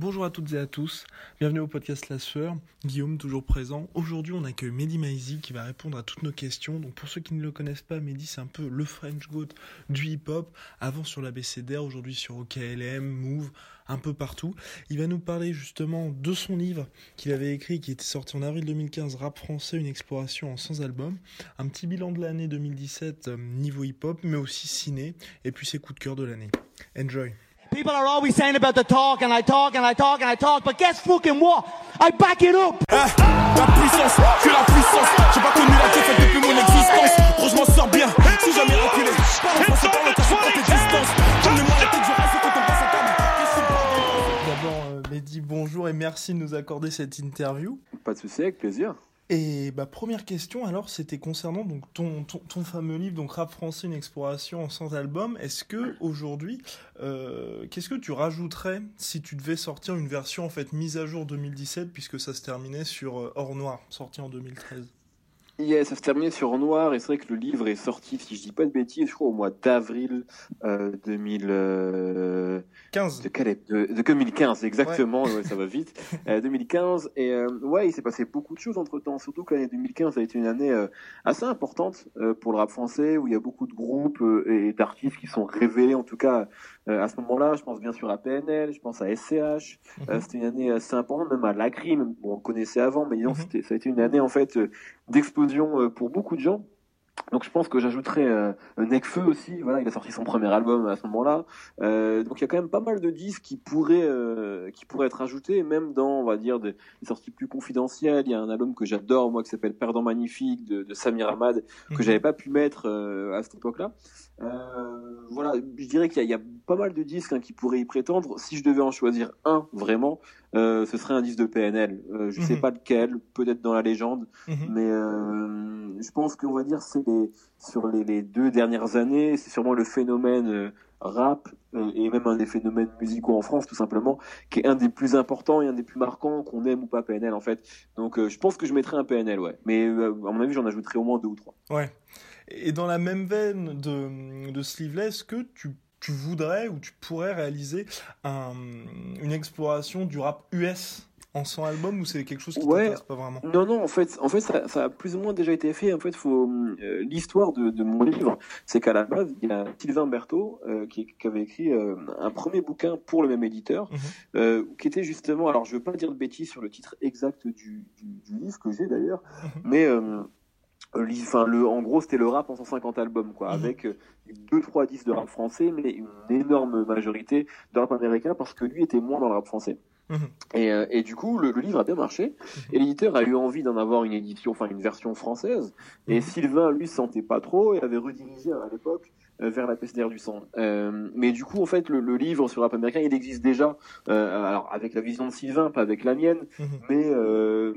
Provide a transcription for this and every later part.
Bonjour à toutes et à tous, bienvenue au podcast La Sueur, Guillaume toujours présent. Aujourd'hui on accueille Mehdi Maizi qui va répondre à toutes nos questions. Donc pour ceux qui ne le connaissent pas, Mehdi c'est un peu le French Goat du hip-hop, avant sur la BCDR, aujourd'hui sur OKLM, Move, un peu partout. Il va nous parler justement de son livre qu'il avait écrit, qui était sorti en avril 2015, Rap français, une exploration en 100 albums. Un petit bilan de l'année 2017 euh, niveau hip-hop, mais aussi ciné, et puis ses coups de cœur de l'année. Enjoy People are always saying about the talk and I talk and I talk and I talk, but guess fucking what? I back it up. Eh, la puissance, que la puissance. J'ai pas connu la défaite depuis mon existence. Gros, je m'en sors bien, si jamais reculé. D'abord, euh, Mehdi, bonjour et merci de nous accorder cette interview. Pas de souci, avec plaisir. Et bah, première question, alors, c'était concernant donc, ton, ton, ton fameux livre, donc Rap français, une exploration 100 albums. Est-ce que aujourd'hui, euh, qu'est-ce que tu rajouterais si tu devais sortir une version en fait mise à jour 2017, puisque ça se terminait sur euh, Or Noir, sorti en 2013 Yes, ça se terminait sur Noir et c'est vrai que le livre est sorti, si je dis pas de bêtises, je crois au mois d'avril euh, 2000. euh, 15 de, quelle de, de 2015, exactement, ouais, ça va vite. Euh, 2015, et euh, ouais, il s'est passé beaucoup de choses entre temps, surtout que l'année 2015 a été une année euh, assez importante euh, pour le rap français, où il y a beaucoup de groupes euh, et d'artistes qui sont révélés, en tout cas euh, à ce moment-là. Je pense bien sûr à PNL, je pense à SCH. Euh, c'était une année assez importante, même à Lacry, même, bon, on le connaissait avant, mais disons, Mhm. c'était, ça a été une année en fait euh, d'explosion euh, pour beaucoup de gens. Donc je pense que j'ajouterais euh, Necfeu aussi, voilà, il a sorti son premier album à ce moment-là. Euh, donc il y a quand même pas mal de disques qui pourraient euh, qui pourraient être ajoutés, même dans on va dire des, des sorties plus confidentielles. Il y a un album que j'adore moi qui s'appelle Perdant magnifique de, de Samir Ahmad que Mhm. j'avais pas pu mettre euh, à cette époque-là. Euh, voilà, je dirais qu'il y, y a pas mal de disques hein, qui pourraient y prétendre. Si je devais en choisir un vraiment, euh, ce serait un disque de PNL. Euh, je sais Mhm. pas lequel, peut-être dans la légende. Mhm. Mais euh, je pense qu'on va dire c'est les, sur les, les deux dernières années, c'est sûrement le phénomène rap et même un des phénomènes musicaux en France tout simplement, qui est un des plus importants et un des plus marquants qu'on aime ou pas PNL en fait. Donc je pense que je mettrais un PNL, ouais. Mais à mon avis j'en ajouterais au moins deux ou trois. Ouais. Et dans la même veine de, de ce livre-là, est-ce que tu, tu voudrais ou tu pourrais réaliser un- une exploration du rap US en 100 albums ou c'est quelque chose qui Ouais. t'intéresse pas vraiment? Non, non, en fait, en fait ça, ça a plus ou moins déjà été fait. En fait, faut euh, l'histoire de, de mon livre, c'est qu'à la base, il y a Sylvain Berthaud euh, qui, qui avait écrit euh, un premier bouquin pour le même éditeur, Mhm. qui était justement, alors je veux pas dire de bêtises sur le titre exact du, du, du livre que j'ai d'ailleurs, Mhm. mais Enfin, le, en gros, c'était le rap en 150 albums, quoi, Mhm. avec euh, deux, trois disques de rap français, mais une énorme majorité de rap américain, parce que lui était moins dans le rap français. Mhm. Et, euh, et du coup, le, le livre a bien marché. Et l'éditeur a eu envie d'en avoir une édition, enfin une version française. Et Mhm. Sylvain, lui, se sentait pas trop et avait redirigé à l'époque euh, vers la PCDR du sang. Euh, mais du coup, en fait, le, le livre sur le rap américain, il existe déjà. Euh, alors avec la vision de Sylvain, pas avec la mienne. Mhm. Mais euh,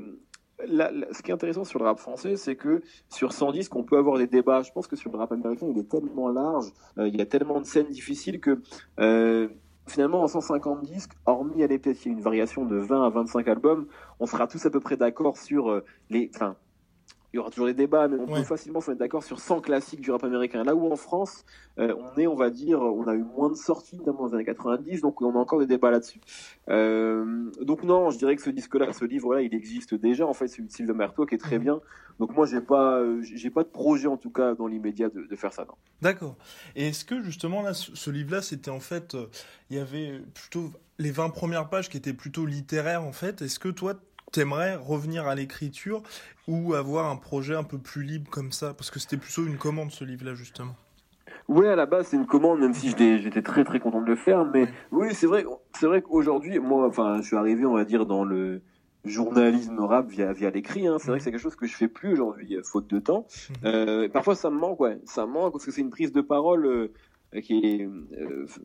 ce qui est intéressant sur le rap français, c'est que sur 110, qu'on peut avoir des débats. Je pense que sur le rap américain, il est tellement large, euh, il y a tellement de scènes difficiles que euh, finalement, en 150 disques, hormis aller peut-être il y a une variation de 20 à 25 albums, on sera tous à peu près d'accord sur euh, les. Enfin, il y aura toujours des débats, mais on Ouais. peut facilement se mettre d'accord sur 100 classiques du rap américain. Là où en France, euh, on est, on va dire, on a eu moins de sorties, notamment dans les années 90, donc on a encore des débats là-dessus. Euh, donc non, je dirais que ce disque-là, ce livre-là, il existe déjà. En fait, celui de Sylvain qui est très Mhm. bien. Donc moi, j'ai pas, euh, j'ai pas de projet en tout cas dans l'immédiat de, de faire ça. D'accord. Et est-ce que justement là, ce, ce livre-là, c'était en fait, euh, il y avait plutôt les 20 premières pages qui étaient plutôt littéraires en fait. Est-ce que toi, t'aimerais revenir à l'écriture ou avoir un projet un peu plus libre comme ça? Parce que c'était plutôt une commande ce livre-là justement. Ouais, à la base, c'est une commande, même si j'étais très très content de le faire. Mais oui, c'est vrai, c'est vrai qu'aujourd'hui, moi, enfin, je suis arrivé, on va dire, dans le journalisme rap via via l'écrit. Hein. C'est vrai que c'est quelque chose que je fais plus aujourd'hui, euh, faute de temps. Mhm. Euh, parfois, ça me manque, ouais, ça me manque parce que c'est une prise de parole. euh, qui est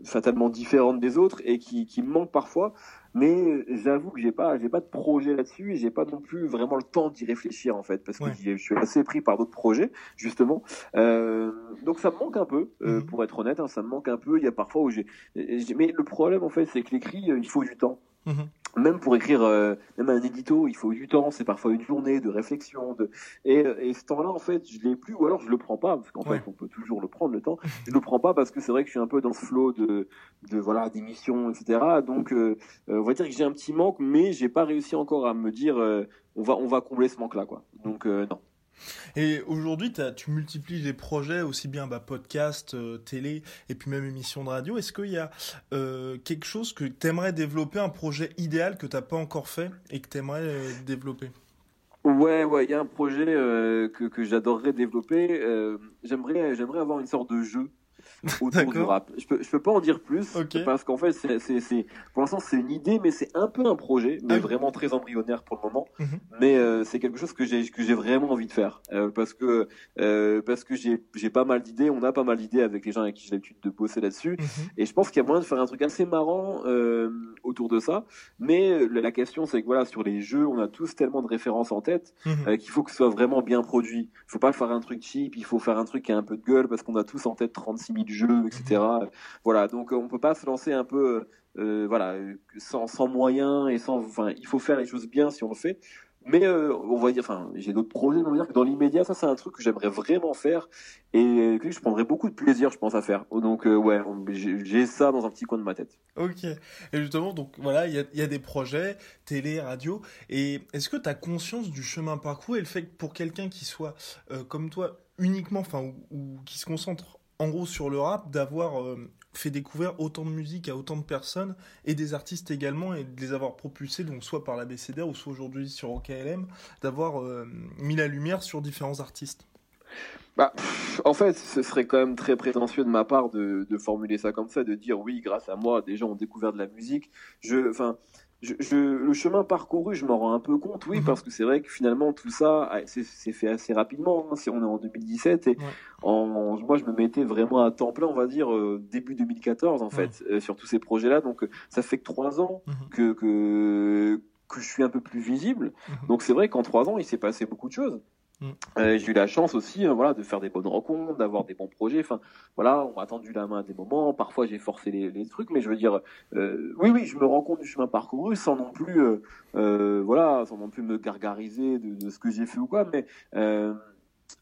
fatalement différente des autres et qui, qui me manque parfois. Mais j'avoue que j'ai pas, j'ai pas de projet là-dessus et j'ai pas non plus vraiment le temps d'y réfléchir en fait, parce que je suis assez pris par d'autres projets justement. Euh, donc ça me manque un peu, euh, mhm. pour être honnête, hein, ça me manque un peu. Il y a parfois où j'ai, mais le problème en fait, c'est que l'écrit, euh, il faut du temps. Mhm même pour écrire euh, même un édito, il faut du temps, c'est parfois une journée de réflexion. De... Et, et ce temps-là, en fait, je l'ai plus, ou alors je le prends pas, parce qu'en fait, on peut toujours le prendre le temps. Je le prends pas parce que c'est vrai que je suis un peu dans ce flot de, de voilà d'émissions, etc. Donc, euh, euh, on va dire que j'ai un petit manque, mais j'ai pas réussi encore à me dire, on va on va combler ce manque-là, quoi. Donc non. Et aujourd'hui, tu multiplies les projets, aussi bien bah, podcast, euh, télé, et puis même émission de radio. Est-ce qu'il y a euh, quelque chose que tu aimerais développer, un projet idéal que tu n'as pas encore fait et que tu aimerais euh, développer? Ouais, ouais, il y a un projet que, que j'adorerais développer. j'aimerais, j'aimerais avoir une sorte de jeu autour du rap. Je peux, je peux pas en dire plus parce qu'en fait, c'est, c'est, pour l'instant, c'est une idée, mais c'est un peu un projet, mais ah vraiment très embryonnaire pour le moment. Mhm. Mais euh, c'est quelque chose que j'ai, que j'ai vraiment envie de faire euh, parce que, euh, parce que j'ai, j'ai pas mal d'idées. On a pas mal d'idées avec les gens avec qui j'ai l'habitude de bosser là-dessus, mhm. et je pense qu'il y a moyen de faire un truc assez marrant autour de ça. Mais la question, c'est que voilà, sur les jeux, on a tous tellement de références en tête mhm. qu'il faut que ce soit vraiment bien produit. Il faut pas faire un truc cheap, il faut faire un truc qui a un peu de gueule parce qu'on a tous en tête 36 000 jeu, etc. Voilà, donc on peut pas se lancer un peu, euh, voilà, sans, sans moyens et sans, enfin, il faut faire les choses bien si on le fait. Mais euh, on va dire, enfin, j'ai d'autres projets, on va dire que dans l'immédiat, ça c'est un truc que j'aimerais vraiment faire et que je prendrais beaucoup de plaisir, je pense, à faire. Donc euh, ouais, j'ai ça dans un petit coin de ma tête. Ok. Et justement, donc voilà, il y a, y a, des projets, télé, radio. Et est-ce que tu as conscience du chemin parcouru et le fait que pour quelqu'un qui soit comme toi uniquement, enfin, ou, qui se concentre en gros sur le rap, d'avoir euh, fait découvrir autant de musique à autant de personnes et des artistes également et de les avoir propulsés, donc soit par la BCDR ou soit aujourd'hui sur OKLM, d'avoir euh, mis la lumière sur différents artistes bah, en fait, ce serait quand même très prétentieux de ma part de, de, formuler ça comme ça, de dire oui, grâce à moi, des gens ont découvert de la musique. Je, enfin, je, le chemin parcouru, je m'en rends un peu compte, oui, mhm. parce que c'est vrai que finalement tout ça, ah, c'est fait assez rapidement. Hein, si on est en 2017 et en, moi je me mettais vraiment à temps plein, on va dire euh, début 2014 en fait, euh, sur tous ces projets-là. Donc euh, ça fait que trois ans mhm. que, que que je suis un peu plus visible. Mhm. Donc c'est vrai qu'en trois ans, il s'est passé beaucoup de choses. Mm. Euh, j'ai eu la chance aussi, hein, voilà, de faire des bonnes rencontres, d'avoir des bons projets. Enfin, voilà, on m'a tendu la main à des moments. Parfois, j'ai forcé les, trucs, mais je veux dire, euh, oui, oui, je me rends compte du chemin parcouru sans non plus, euh, euh voilà, sans non plus me gargariser de, de ce que j'ai fait ou quoi. Mais euh,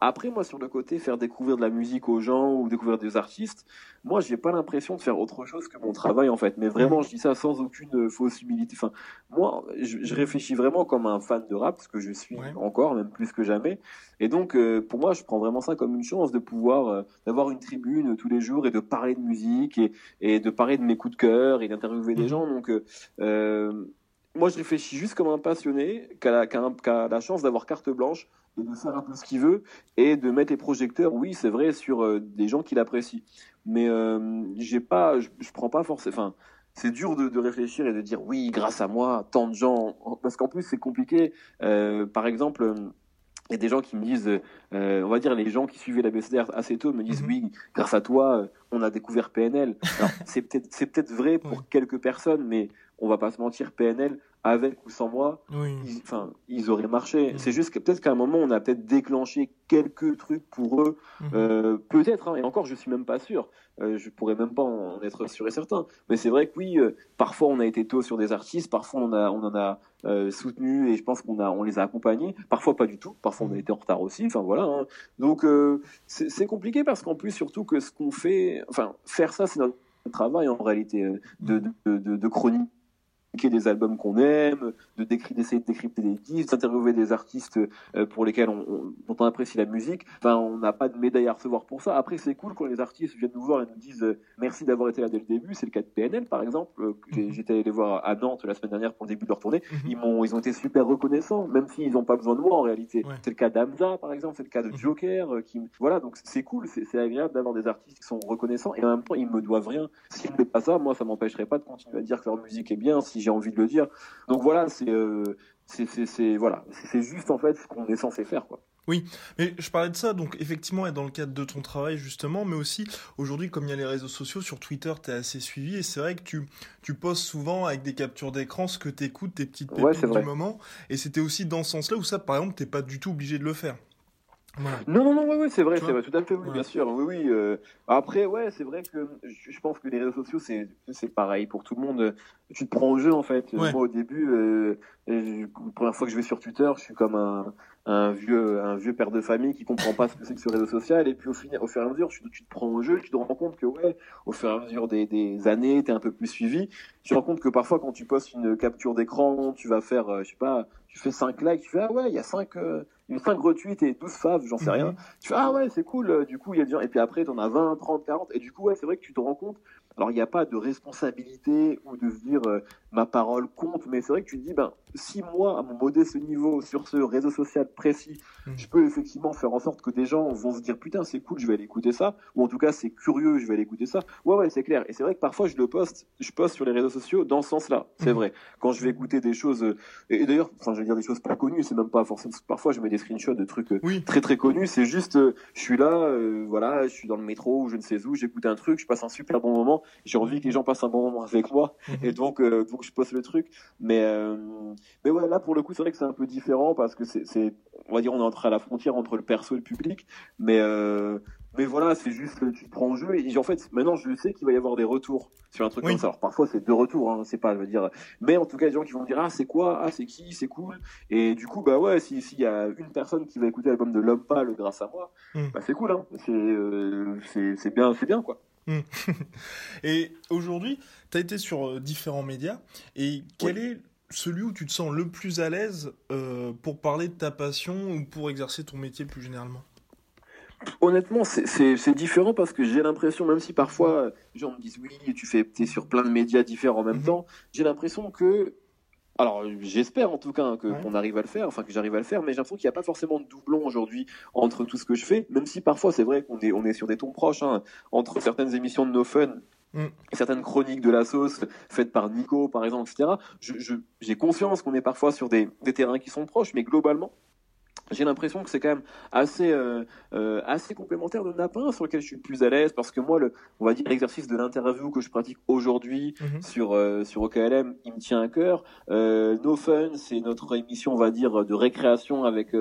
après, moi, sur le côté, faire découvrir de la musique aux gens ou découvrir des artistes, moi, j'ai pas l'impression de faire autre chose que mon travail, en fait. Mais vraiment, je dis ça sans aucune fausse humilité. Enfin, moi, je, réfléchis vraiment comme un fan de rap, ce que je suis encore, même plus que jamais. Et donc, euh, pour moi, je prends vraiment ça comme une chance de pouvoir, euh, d'avoir une tribune tous les jours et de parler de musique et, et de parler de mes coups de cœur et d'interviewer des mmh. gens. Donc, euh, moi, je réfléchis juste comme un passionné qui a, a, la chance d'avoir carte blanche et de faire un peu ce qu'il veut et de mettre les projecteurs, oui, c'est vrai, sur euh, des gens qui l'apprécient. Mais euh, j'ai pas, je, prends pas forcément. Enfin, c'est dur de, de, réfléchir et de dire oui, grâce à moi, tant de gens. Parce qu'en plus, c'est compliqué. Euh, par exemple. Il y a des gens qui me disent, euh, on va dire les gens qui suivaient la BCDR assez tôt me disent mhm. oui, grâce à toi, on a découvert PNL. c'est peut-être c'est peut-être vrai pour quelques personnes, mais on va pas se mentir, PNL avec ou sans moi, ils, enfin, ils auraient marché. Mm. C'est juste que peut-être qu'à un moment, on a peut-être déclenché quelques trucs pour eux. Mm-hmm. Euh, peut-être, hein, et encore, je suis même pas sûr. Euh, je pourrais même pas en être sûr et certain. Mais c'est vrai que oui, euh, parfois on a été tôt sur des artistes, parfois on, a, on en a euh, soutenu et je pense qu'on a, on les a accompagnés. Parfois pas du tout. Parfois on a mm. été en retard aussi. Enfin voilà. Hein. Donc c'est compliqué parce qu'en plus surtout que ce qu'on fait, enfin faire ça, c'est notre travail en réalité de, mm. de, de, de chronique des albums qu'on aime, de d'essayer de décrypter des disques, d'interviewer des artistes euh, pour lesquels on, on, dont on apprécie la musique. Enfin, on n'a pas de médaille à recevoir pour ça. Après, c'est cool quand les artistes viennent nous voir et nous disent euh, merci d'avoir été là dès le début. C'est le cas de PNL, par exemple. Euh, mhm. J'étais allé les voir à Nantes la semaine dernière pour le début de leur tournée. Mhm. Ils m'ont, ils ont été super reconnaissants, même s'ils n'ont pas besoin de moi en réalité. C'est le cas d'Amza, par exemple. C'est le cas de mhm. Joker. qui, voilà, donc c'est cool. C'est agréable d'avoir des artistes qui sont reconnaissants et en même temps, ils me doivent rien. S'ils ne font pas ça, moi, ça m'empêcherait pas de continuer à dire que leur musique est bien si j'ai envie de le dire. Donc voilà, c'est euh, c'est voilà, c'est juste en fait ce qu'on est censé faire quoi. Oui, mais je parlais de ça, donc effectivement, dans le cadre de ton travail justement, mais aussi aujourd'hui, comme il y a les réseaux sociaux, sur Twitter, tu es assez suivi, et c'est vrai que tu, tu postes souvent avec des captures d'écran ce que tu écoutes, tes petites pépites du moment, et c'était aussi dans ce sens-là où ça, par exemple, t'es pas du tout obligé de le faire. Non, non, non, oui, oui c'est vrai, c'est vrai, tout à fait, oui, bien sûr, oui, oui. Euh, après, ouais, c'est vrai que je pense que les réseaux sociaux, c'est, c'est pareil pour tout le monde. Tu te prends au jeu, en fait. Moi, au début, euh, la première fois que je vais sur Twitter, je suis comme un, un vieux, un vieux père de famille qui comprend pas ce que c'est que ce réseau social. Et puis, au, final, au fur et à mesure, tu, tu, te prends au jeu, tu te rends compte que, ouais, au fur et à mesure des, des années, t'es un peu plus suivi. Tu te rends compte que parfois, quand tu postes une capture d'écran, tu vas faire, euh, je sais pas, tu fais 5 likes, tu fais, ah ouais, il y a 5, une 5 retweets et 12 faves, j'en sais rien. Mhm. Tu fais, ah ouais, c'est cool, euh, du coup, il y a du... Et puis après, t'en as 20, 30, 40. Et du coup, ouais, c'est vrai que tu te rends compte. Alors, il n'y a pas de responsabilité ou de se dire, euh, ma parole compte, mais c'est vrai que tu te dis, ben, si moi, à mon modeste niveau, sur ce réseau social précis, hmm. je peux effectivement faire en sorte que des gens vont se dire, putain, c'est cool, je vais aller écouter ça, ou en tout cas, c'est curieux, je vais aller écouter ça. Ouais, ouais, c'est clair. Et c'est vrai que parfois, je le poste, je poste sur les réseaux sociaux dans ce sens-là. C'est hmm. vrai. Quand je vais écouter des choses, euh, et, d'ailleurs, enfin, je vais dire des choses pas connues, c'est même pas forcément, parfois, je mets des screenshots de trucs euh, très, très connus, c'est juste, euh, je suis là, voilà, je suis dans le métro, ou je ne sais où, j'écoute un truc, je passe un super bon moment, j'ai envie que les gens passent un bon moment avec moi, hmm. et donc, donc, je poste le truc. Mais, euh, mais ouais, là, pour le coup, c'est vrai que c'est un peu différent parce que c'est, on va dire, on est entre à la frontière entre le perso et le public. Mais, euh, mais voilà, c'est juste tu te prends en jeu et en fait, maintenant, je sais qu'il va y avoir des retours sur un truc comme ça. Alors parfois, c'est deux retours, hein, c'est pas, je veux dire. Mais en tout cas, des gens qui vont dire, ah, c'est quoi, ah, c'est qui, c'est cool. Et du coup, bah ouais, s'il y a une personne qui va écouter l'album de L'Homme Pâle grâce à moi, mm. bah c'est cool, hein. Euh, c'est, bien, c'est bien, quoi. Mm. et aujourd'hui, tu as été sur euh, différents médias. Et quel est celui où tu te sens le plus à l'aise euh, pour parler de ta passion ou pour exercer ton métier plus généralement? Honnêtement, c'est différent parce que j'ai l'impression, même si parfois les gens me disent oui, tu fais, es sur plein de médias différents en même mhm. temps, j'ai l'impression que alors j'espère en tout cas hein, que qu'on arrive à le faire, enfin que j'arrive à le faire, mais j'ai l'impression qu'il n'y a pas forcément de doublon aujourd'hui entre tout ce que je fais, même si parfois c'est vrai qu'on est on est sur des tons proches hein, entre certaines émissions de No Fun mm. certaines chroniques de la sauce faites par Nico par exemple, etc. J'ai conscience qu'on est parfois sur des, des terrains qui sont proches, mais globalement j'ai l'impression que c'est quand même assez euh, euh, assez complémentaire de Napin sur lequel je suis plus à l'aise parce que moi le on va dire l'exercice de l'interview que je pratique aujourd'hui mhm. sur euh, sur OKLM il me tient à cœur No Fun c'est notre émission on va dire de récréation avec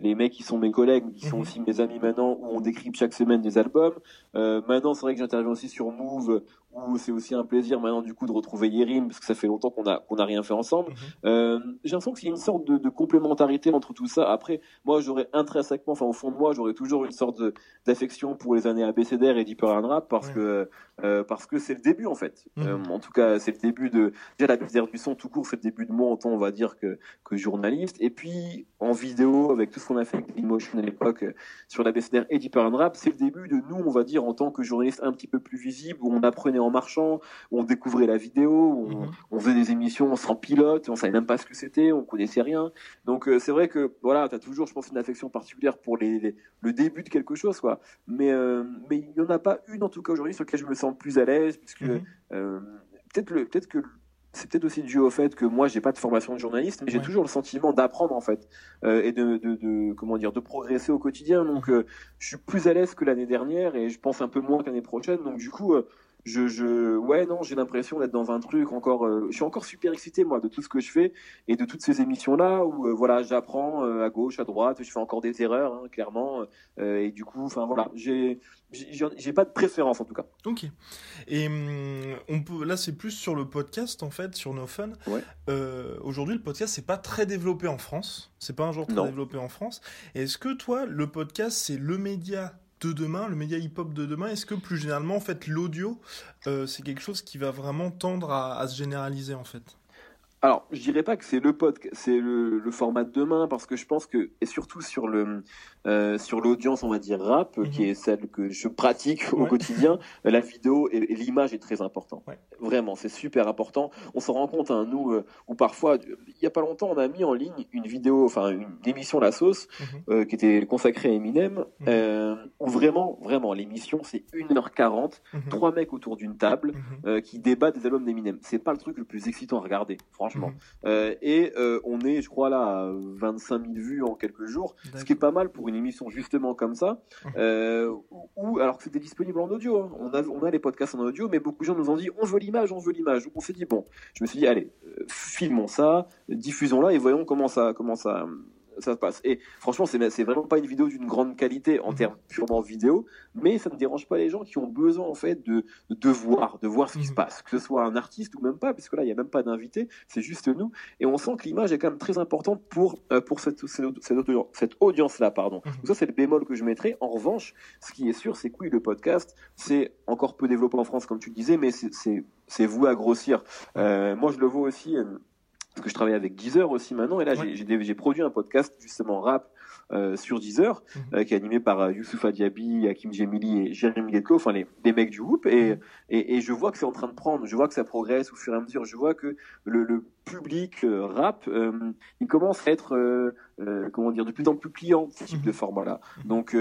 les mecs qui sont mes collègues, qui sont mhm. aussi mes amis maintenant, où on décrypte chaque semaine des albums. Euh, maintenant, c'est vrai que j'interviens aussi sur Move, où c'est aussi un plaisir maintenant du coup de retrouver Yerim, parce que ça fait longtemps qu'on a qu'on a rien fait ensemble. Mhm. euh, j'ai l'impression qu'il y a une sorte de, de, complémentarité entre tout ça. Après, moi, j'aurais intrinsèquement, enfin au fond de moi, j'aurais toujours une sorte d'affection pour les années ABCDR et Deeper and Rap, parce que euh, parce que c'est le début en fait. Mhm. Euh, en tout cas, c'est le début de déjà la BCDR du son tout court, c'est le début de moi en tant on va dire que que journaliste. Et puis en vidéo avec tout ce qu'on a fait avec Emotion à l'époque sur la BCDR et Deeper and Rap, c'est le début de nous, on va dire en tant que journaliste un petit peu plus visible, où on apprenait en marchant, où on découvrait la vidéo, où on, mhm. faisait des émissions sans pilote, on savait même pas ce que c'était, on connaissait rien. Donc c'est vrai que voilà, tu as toujours, je pense, une affection particulière pour les, le début de quelque chose, quoi. Mais mais il y en a pas une en tout cas aujourd'hui sur laquelle je me sens plus à l'aise, puisque mhm. euh, peut-être le, peut-être que c'est peut-être aussi dû au fait que moi j'ai pas de formation de journaliste, mais j'ai toujours le sentiment d'apprendre en fait euh, et de, de, comment dire de progresser au quotidien. Donc euh, je suis plus à l'aise que l'année dernière et je pense un peu moins qu'année prochaine. Donc du coup je, je, ouais, non, j'ai l'impression d'être dans un truc encore. Euh, je suis encore super excité moi de tout ce que je fais et de toutes ces émissions là où euh, voilà, j'apprends euh, à gauche, à droite, je fais encore des erreurs hein, clairement et du coup, enfin voilà, j'ai j'ai pas de préférence en tout cas. Ok. Et hum, on peut là c'est plus sur le podcast en fait sur No Fun. Ouais. Aujourd'hui le podcast c'est pas très développé en France. C'est pas un genre très développé en France. Est-ce que toi le podcast c'est le média de demain, le média hip-hop de demain, est-ce que plus généralement, en fait, l'audio, euh, c'est quelque chose qui va vraiment tendre à, se généraliser, en fait? Alors, je dirais pas que c'est le pod, c'est le, format de demain, parce que je pense que, et surtout sur le, euh, sur l'audience, on va dire rap, Mhm. qui est celle que je pratique au Ouais. quotidien, euh, la vidéo et, et l'image est très important. Ouais. Vraiment, c'est super important. On s'en rend compte, hein, nous, euh, où parfois, il y a pas longtemps, on a mis en ligne une vidéo, enfin une émission La Sauce, Mhm. euh, qui était consacrée à Eminem, euh, où vraiment, vraiment, l'émission, c'est 1h40, Mhm. trois mecs autour d'une table qui débattent des albums d'Eminem. C'est pas le truc le plus excitant à regarder, franchement. Mhm. Euh, et euh, on est, je crois, là, à 25 000 vues en quelques jours, ce qui est pas mal pour une émission justement comme ça, Mhm. euh, où, où- alors que c'était disponible en audio. hein. On, a, on a les podcasts en audio, mais beaucoup de gens nous ont dit on veut l'image, on veut l'image. On s'est dit bon, je me suis dit allez, euh, filmons ça, diffusons-la et voyons comment ça, comment ça, ça se passe. Et franchement, c'est vraiment pas une vidéo d'une grande qualité en Mhm. termes purement vidéo, mais ça ne dérange pas les gens qui ont besoin en fait de, de voir, de voir ce qui se Mhm. passe, que ce soit un artiste ou même pas, puisque là il y a même pas d'invité, c'est juste nous. Et on sent que l'image est quand même très importante pour euh, pour cette cette, cette, audience là, pardon. Mhm. Donc ça c'est le bémol que je mettrais. En revanche, ce qui est sûr, c'est que oui, le podcast, c'est encore peu développé en France, comme tu le disais, mais c'est voué à grossir. Euh, moi, je le vois aussi. euh, parce que je travaille avec Deezer aussi maintenant, et là Ouais. j'ai- j'ai j'ai produit un podcast justement rap euh, sur Deezer, Mhm. euh, qui est animé par euh, Youssouf Diaby, Hakim Jemili et Jérémy Letko, enfin les, les mecs du groupe, et, Mhm. et, et je vois que c'est en train de prendre, je vois que ça progresse au fur et à mesure, je vois que le, le public rap, il commence à être, comment dire, de plus en plus client ce type Mhm. de format-là. Mhm. Donc,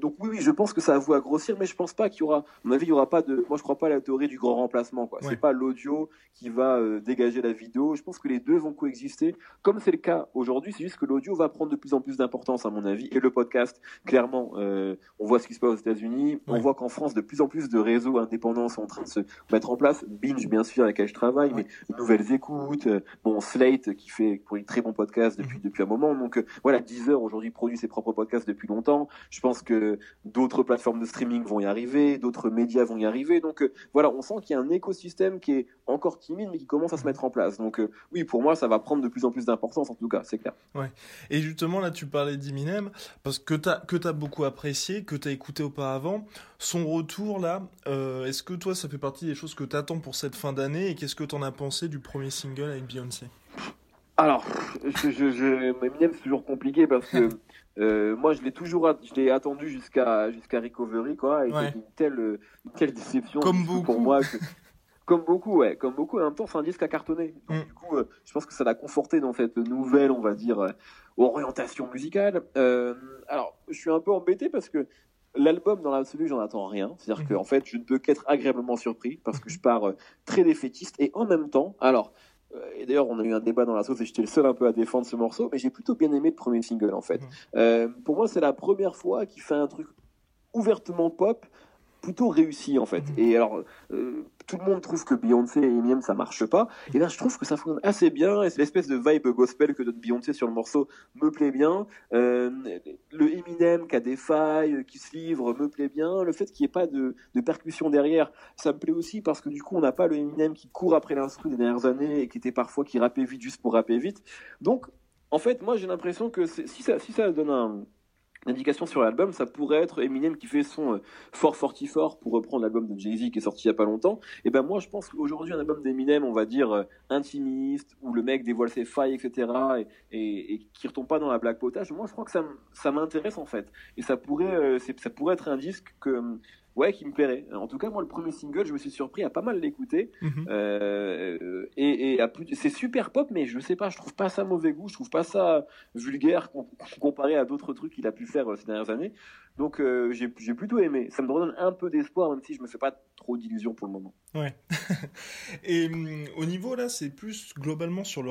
donc oui, oui, je pense que ça a voulu à grossir, mais je pense pas qu'il y aura, à mon avis, il y aura pas de, moi je crois pas à la théorie du grand remplacement, quoi. Ouais. C'est pas l'audio qui va dégager la vidéo. Je pense que les deux vont coexister, comme c'est le cas aujourd'hui. C'est juste que l'audio va prendre de plus en plus d'importance, à mon avis, et le podcast, clairement, euh, on voit ce qui se passe aux États-Unis, on Ouais. voit qu'en France, de plus en plus de réseaux indépendants sont en train de se mettre en place. Binge, bien sûr, avec lequel je travaille, Ouais. mais Nouvelles Écoutes, euh, bon, Slate, qui fait pour une très bon podcast depuis, Mhm. depuis un moment. Donc, euh, voilà, Deezer, aujourd'hui, produit ses propres podcasts depuis longtemps. Je pense que d'autres plateformes de streaming vont y arriver, d'autres médias vont y arriver. Donc, euh, voilà, on sent qu'il y a un écosystème qui est encore timide, mais qui commence à se mettre en place. Donc, oui, pour moi, ça va prendre de plus en plus d'importance, en tout cas, c'est clair. Et justement, là, tu parlais d'Eminem, parce que tu as, que t'as beaucoup apprécié, que tu as écouté auparavant. Son retour, là, euh, est-ce que toi, ça fait partie des choses que tu attends pour cette fin d'année Et qu'est-ce que tu en as pensé du premier single avec Beyoncé? Alors, je, je, je, Eminem, c'est toujours compliqué parce que euh, moi, je l'ai toujours, at- je l'ai attendu jusqu'à jusqu'à Recovery, quoi. Et Ouais. une telle, une telle déception Comme beaucoup. pour moi. que- comme beaucoup, ouais, comme beaucoup. Et en même temps, c'est un disque à cartonner. Donc, Mm. Du coup, euh, je pense que ça l'a conforté dans cette nouvelle, on va dire, orientation musicale. Euh, alors, je suis un peu embêté parce que l'album, dans l'absolu, j'en attends rien. C'est-à-dire Mhm. qu'en fait, je ne peux qu'être agréablement surpris parce que je pars euh, très défaitiste et en même temps, alors. euh, Et d'ailleurs, on a eu un débat dans la sauce et j'étais le seul un peu à défendre ce morceau, mais j'ai plutôt bien aimé le premier single en fait. Mhm. Pour moi, c'est la première fois qu'il fait un truc ouvertement pop, plutôt réussi en fait. Mhm. Et alors, euh, tout le monde trouve que Beyoncé et Eminem ça marche pas, et là je trouve que ça fonctionne assez bien. Et c'est l'espèce de vibe gospel que donne Beyoncé sur le morceau me plaît bien. Euh, le Eminem qui a des failles, qui se livre, me plaît bien. Le fait qu'il n'y ait pas de, de percussion derrière, ça me plaît aussi parce que du coup on n'a pas le Eminem qui court après l'instru des dernières années et qui était parfois qui rappait vite juste pour rapper vite. Donc en fait, moi j'ai l'impression que si ça, si ça donne un, une indication sur l'album, ça pourrait être Eminem qui fait son euh, Fort Forty Four pour reprendre l'album de Jay-Z qui est sorti il y a pas longtemps. Et ben moi je pense qu'aujourd'hui un album d'Eminem, on va dire euh, intimiste, où le mec dévoile ses failles, etc. et, et, et qui retombe pas dans la black potage, moi je crois que ça, ça m'intéresse en fait. Et ça pourrait, euh, ça pourrait être un disque que, ouais, qui me plairait. En tout cas, moi le premier single, je me suis surpris à pas mal l'écouter. Mhm. Euh, et, et à plus- c'est super pop, mais je sais pas, je trouve pas ça mauvais goût, je trouve pas ça vulgaire com- comparé à d'autres trucs qu'il a pu faire euh, ces dernières années. Donc euh, j'ai j'ai plutôt aimé. Ça me redonne un peu d'espoir, même si je me fais pas trop d'illusions pour le moment. Ouais. Et hum, au niveau, là, c'est plus globalement sur le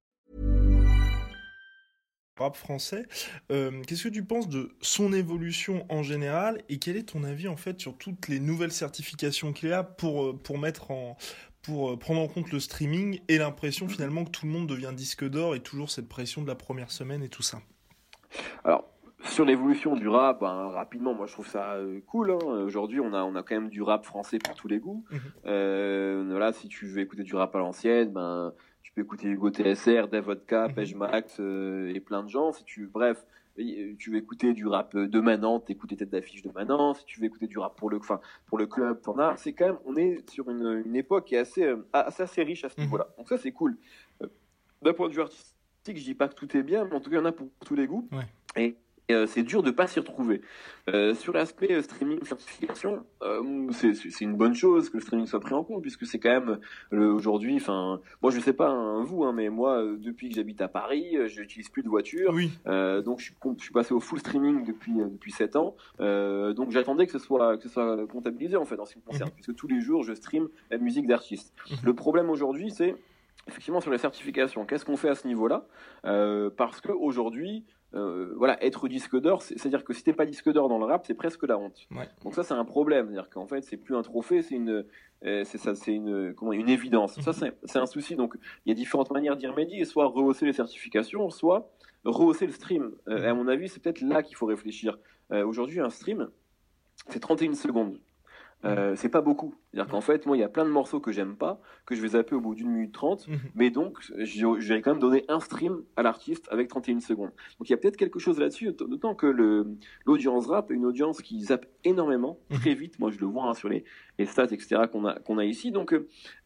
Rap français. Euh, Qu'est-ce que tu penses de son évolution en général et quel est ton avis en fait sur toutes les nouvelles certifications qu'il a pour, euh, pour mettre en pour euh, prendre en compte le streaming et l'impression finalement que tout le monde devient disque d'or et toujours cette pression de la première semaine et tout ça? Alors, sur l'évolution du rap, ben, rapidement, moi je trouve ça cool. Hein. Aujourd'hui, on a, on a quand même du rap français pour tous les goûts. Euh, voilà, si tu veux écouter du rap à l'ancienne, ben, tu peux écouter Hugo TSR, Dave Vodka, Mhm. Page Max euh, et plein de gens. Si tu, bref, euh, tu veux écouter du rap de Manant, t'écoutes les têtes d'affiche de Manant. Si tu veux écouter du rap pour le, enfin, pour le club, t'en as. C'est quand même, on est sur une, une époque qui est assez, euh, assez, assez riche à ce Mhm. niveau-là. Donc ça, c'est cool. Euh, D'un point de vue artistique, je dis pas que tout est bien, mais en tout cas, il y en a pour tous les goûts. Ouais. Et euh, c'est dur de pas s'y retrouver. Euh, sur l'aspect euh, streaming certification, euh, c'est une bonne chose que le streaming soit pris en compte puisque c'est quand même aujourd'hui. Enfin, moi je sais pas hein, vous, hein, mais moi euh, depuis que j'habite à Paris, euh, je n'utilise plus de voiture. Oui. Euh, donc je suis, com- je suis passé au full streaming depuis euh, depuis sept ans. Euh, donc j'attendais que ce soit que ce soit comptabilisé en fait en ce qui me concerne, Mhm. puisque tous les jours je stream la musique d'artistes. Mhm. Le problème aujourd'hui, c'est effectivement sur les certifications. Qu'est-ce qu'on fait à ce niveau-là? Euh, Parce que aujourd'hui, euh, voilà, être disque d'or, c'est- c'est-à-dire que si t'es pas disque d'or dans le rap, c'est presque la honte. Ouais. Donc ça, c'est un problème. C'est-à-dire qu'en fait, c'est plus un trophée, c'est une, euh, c'est ça, c'est une, comment, une évidence. Ça, c'est un souci. Donc, il y a différentes manières d'y remédier. Soit rehausser les certifications, soit rehausser le stream. Euh, à mon avis, c'est peut-être là qu'il faut réfléchir. Aujourd'hui, un stream, c'est 31 secondes. Euh, c'est pas beaucoup. C'est-à-dire qu'en fait, moi, il y a plein de morceaux que j'aime pas, que je vais zapper au bout d'une minute trente, Mhm. mais donc, je je vais quand même donner un stream à l'artiste avec 31 secondes. Donc, il y a peut-être quelque chose là-dessus, d'autant que le, l'audience rap est une audience qui zappe énormément, Mhm. très vite. Moi, je le vois hein, sur les, les stats, etc., qu'on a, qu'on a ici. Donc,